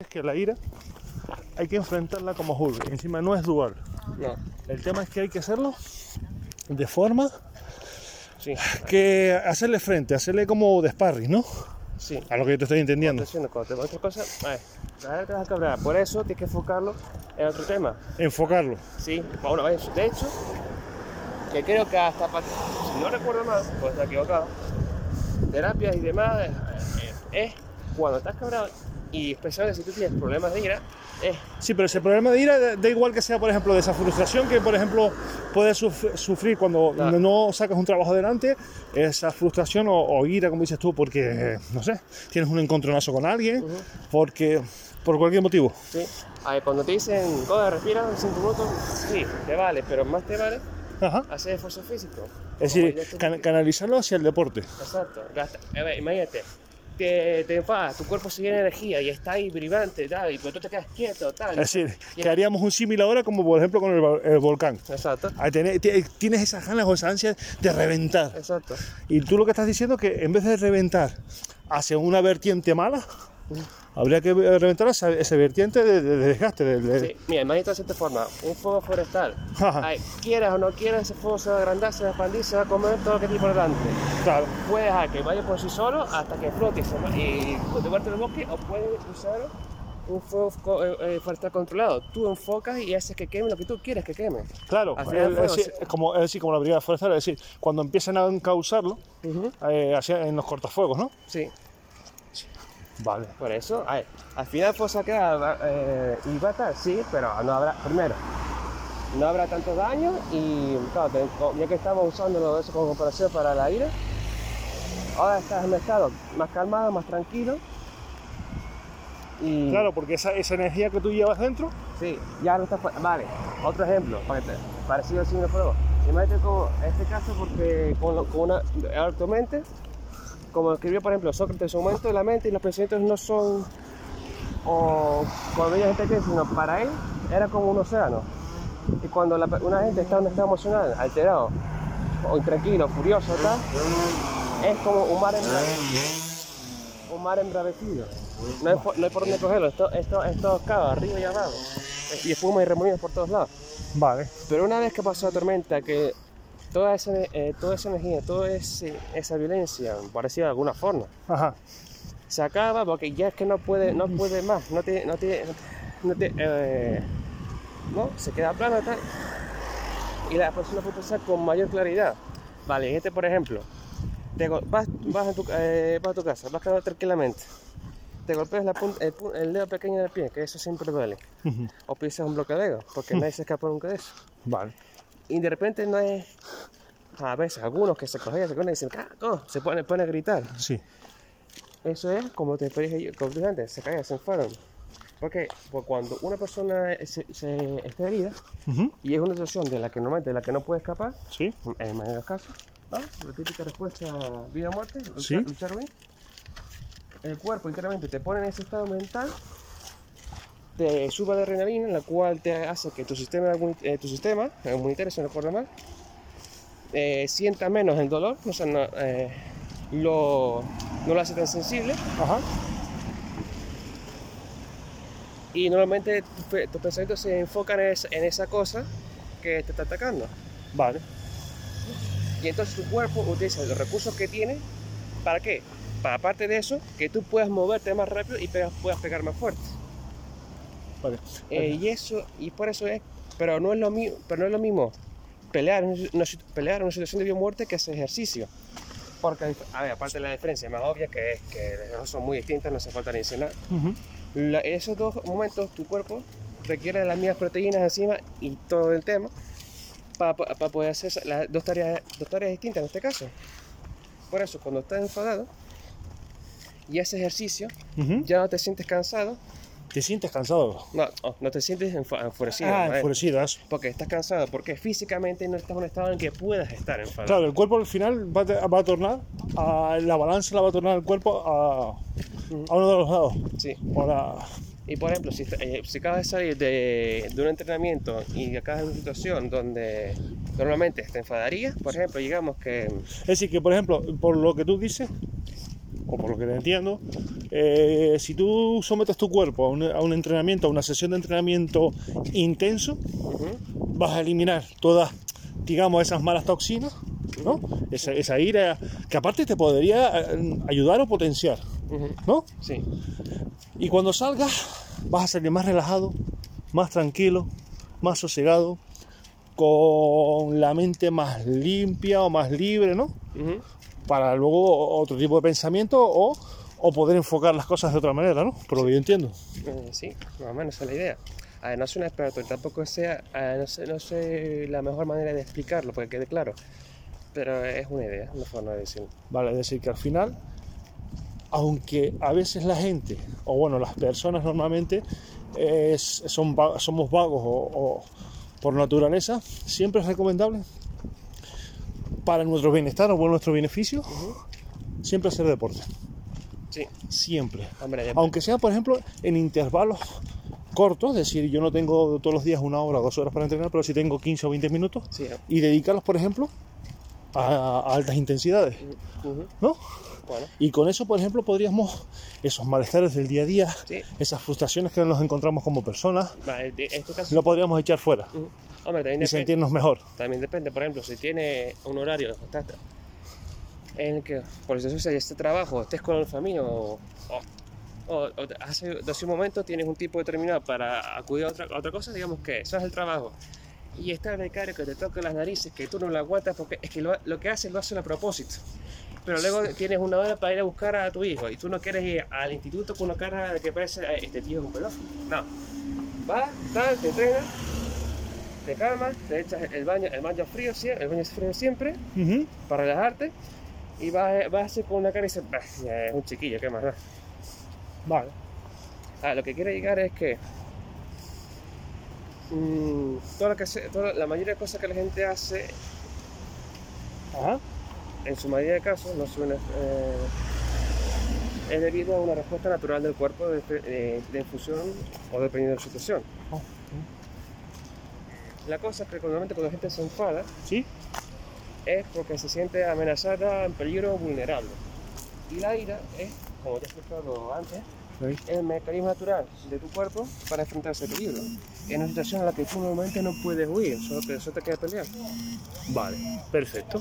es que la ira hay que enfrentarla como Hulk. y Encima no es dual. No, El tema es que hay que hacerlo de forma sí, que hacerle frente, hacerle como de sparring, ¿no? sí. A lo que yo te estoy entendiendo. Cuando te otra cosa, vas a cabrear. Por eso tienes que enfocarlo en otro tema. Enfocarlo. Sí, bueno, hecho- de hecho, que creo que hasta, si no recuerdo mal, puedo estar equivocado, terapias y demás, eh, eh, es cuando estás cabreado y especialmente si tú tienes problemas de ira, es Sí, pero ese problema de ira da igual que sea, por ejemplo, de esa frustración que, por ejemplo, puedes suf- sufrir cuando Claro. no sacas un trabajo adelante, esa frustración o, o ira, como dices tú, porque, no sé, tienes un encontronazo con alguien, porque, por cualquier motivo. ¿sí? Ay, cuando te dicen, coge, respira, 5 minutos, sí, te vale, pero más te vale Ajá. hacer esfuerzo físico. Es decir, can- canalizarlo hacia el deporte. Exacto. Gasta- a ver, imagínate, te, te enfadas, tu cuerpo se llena de energía y está ahí vibrante, tal, y pero tú te quedas quieto, tal. Es decir, que haríamos un símil ahora como, por ejemplo, con el, el volcán. Exacto, tener- ti- Tienes esas ganas o esa ansia de reventar. exacto. Y tú lo que estás diciendo es que en vez de reventar hacia una vertiente mala, habría que reventar esa, esa vertiente de, de- de desgaste. de- de- Sí, mira, imagínate de cierta forma, un fuego forestal. Ay, quieras o no quieras, ese fuego se va a agrandar, se va a expandir, se va a comer todo lo que tiene por delante. Claro. Puedes dejar que vaya por sí solo hasta que flote y, y devuelve el bosque, o puedes usar un fuego eh, eh, forestal controlado. Tú enfocas y haces que queme lo que tú quieres que queme. Claro, es, decir, como, es decir, como la brigada forestal, es decir, cuando empiezan a encauzarlo eh, hacia- en los cortafuegos, ¿no? Sí, Vale. por eso, al final pues quedar eh, y va a estar, sí, pero no habrá, primero, no habrá tanto daño y claro, ya que estamos usando eso como comparación para la ira, ahora estás en un estado más calmado, más tranquilo y Claro, porque esa, esa energía que tú llevas dentro, sí, ya no estás, vale, otro ejemplo, para te- parecido al signo de fuego, imagínate como este caso porque con, con una, ahora tu mente, como escribió por ejemplo Sócrates en su momento, la mente y los pensamientos no son o cuando veía gente que sino para él era como un océano. Y cuando la una gente está en un estado emocional, alterado, o intranquilo, furioso, tal, es como un mar, embra- un mar embravecido. No hay, no hay por dónde cogerlo, esto, esto, esto cava arriba y abajo. Y espuma y remolinos por todos lados. vale. Pero una vez que pasó la tormenta, que toda esa, eh, toda esa energía, toda ese- esa violencia, parecida de alguna forma, Ajá. se acaba porque ya es que no puede, no puede más, no te, no te, no te, eh, no, se queda plano y tal. Y la persona puede pensar con mayor claridad. Vale, este por ejemplo, te vas, vas, a tu, eh, vas a tu casa, vas caminando tranquilamente, te golpeas la punta- el, dedo pequeño del pie, que eso siempre duele, o pisas un bloque de dedo, porque nadie se escapa nunca de eso. Vale. Y de repente no es, a veces algunos que se cogen, se cogen y dicen, "Caco", se ponen, ponen a gritar. Sí. Eso es como te dije como te dije antes, se caen, se enfadan. ¿Por qué? Porque cuando una persona se, se está herida Ujú. y es una situación de la que normalmente de la que no puede escapar, Sí. en de los casos, ¿no? la típica respuesta vida o muerte, luchar, Sí. luchar bien, el cuerpo internamente te pone en ese estado mental, te sube la adrenalina, la cual te hace que tu sistema, eh, tu sistema inmunitario, si no recuerdo mal, eh, sienta menos el dolor, o sea, no, eh, lo, no lo hace tan sensible Ajá. y normalmente tus pe- tus pensamientos se enfocan en esa, en esa cosa que te está atacando. Vale. Y entonces tu cuerpo utiliza los recursos que tiene, ¿para qué? Para aparte de eso, que tú puedas moverte más rápido y pegas- puedas pegar más fuerte. Vale. Eh, y eso, y por eso es, pero no es lo mismo, pero no es lo mismo pelear una, pelear una situación de vida o muerte que hacer ejercicio. Porque, a ver, aparte de la diferencia más obvia que es que son muy distintas, no hace falta mencionar. La- en esos dos momentos tu cuerpo requiere de las mismas proteínas encima y todo el tema para, poder hacer las dos tareas, dos tareas distintas en este caso. Por eso, cuando estás enfadado y haces ejercicio, Ujú. ya no te sientes cansado, ¿Te sientes cansado? no, oh, no te sientes enfo- enfurecido. Ah, ¿no? Eh, enfurecido, eso. Porque estás cansado, porque físicamente no estás en un estado en que puedas estar enfadado. Claro, el cuerpo al final va, va a tornar, a, la balanza la va a tornar el cuerpo a, a uno de los lados. Sí. Para, Y por ejemplo, si, eh, si acabas de salir de, de un entrenamiento y acabas en una situación donde normalmente te enfadarías, por ejemplo, digamos que es decir, que por ejemplo, por lo que tú dices, o por lo que te entiendo, eh, si tú sometes tu cuerpo a un, a un entrenamiento, a una sesión de entrenamiento intenso, vas a eliminar todas, digamos, esas malas toxinas, ¿no? Esa, esa ira que aparte te podría eh, ayudar o potenciar. ¿no? Sí. Y cuando salgas, vas a salir más relajado, más tranquilo, más sosegado, con la mente más limpia o más libre, ¿no? Para luego otro tipo de pensamiento o, o poder enfocar las cosas de otra manera, ¿no? Por lo que yo entiendo. Eh, sí, más o menos esa es la idea. Ver, no soy un experto y tampoco sea, no, sé, no sé la mejor manera de explicarlo, porque quede claro. Pero es una idea, una forma de decirlo. Vale, es decir, que al final, aunque a veces la gente, o bueno, las personas normalmente es- son, somos vagos o, o por naturaleza, siempre es recomendable para nuestro bienestar o nuestro beneficio, siempre hacer deporte. Sí, Siempre. hombre, Aunque sea, por ejemplo, en intervalos cortos, es decir, yo no tengo todos los días una hora o dos horas para entrenar, pero sí tengo 15 o 20 minutos sí, y dedicarlos, por ejemplo, a- a altas intensidades, ujú. ¿no? bueno, Y con eso, por ejemplo, podríamos esos malestares del día a día, sí. esas frustraciones que nos encontramos como personas, Va, en caso, lo podríamos echar fuera ujú. Hombre, también y depende. sentirnos mejor. También depende, por ejemplo, si tiene un horario en el que, por eso sea este trabajo, estés con la familia o, o, o- hace, hace un momento tienes un tipo determinado para acudir a otra, a otra cosa, digamos que eso es el trabajo. Y está el becario que te toca las narices, que tú no lo aguantas porque es que lo, lo que hace lo hace a propósito. Pero luego tienes una hora para ir a buscar a tu hijo y tú no quieres ir al instituto con una cara de que parece "Eh, este tío es un pedófilo. No. Vas, tal, te entrenas, te calmas, te echas el baño, el baño frío, el baño frío siempre, para relajarte, y vas, vas con una cara y dices, "Bah, ya es un chiquillo, ¿qué más da?". Vale. Ah, lo que quiero llegar es que mm, todo lo que se- toda la mayoría de cosas que la gente hace, Ajá. en su mayoría de casos, no suena, eh, es debido a una respuesta natural del cuerpo de, de, de infusión o dependiendo de la situación. Oh, La cosa es que normalmente cuando la gente se enfada, ¿Sí? es porque se siente amenazada, en peligro o vulnerable. Y la ira es, como ya he explicado antes, Sí. el mecanismo natural de tu cuerpo para enfrentar ese peligro. En una situación en la que tú normalmente no puedes huir, solo te, solo te queda pelear. Vale, perfecto.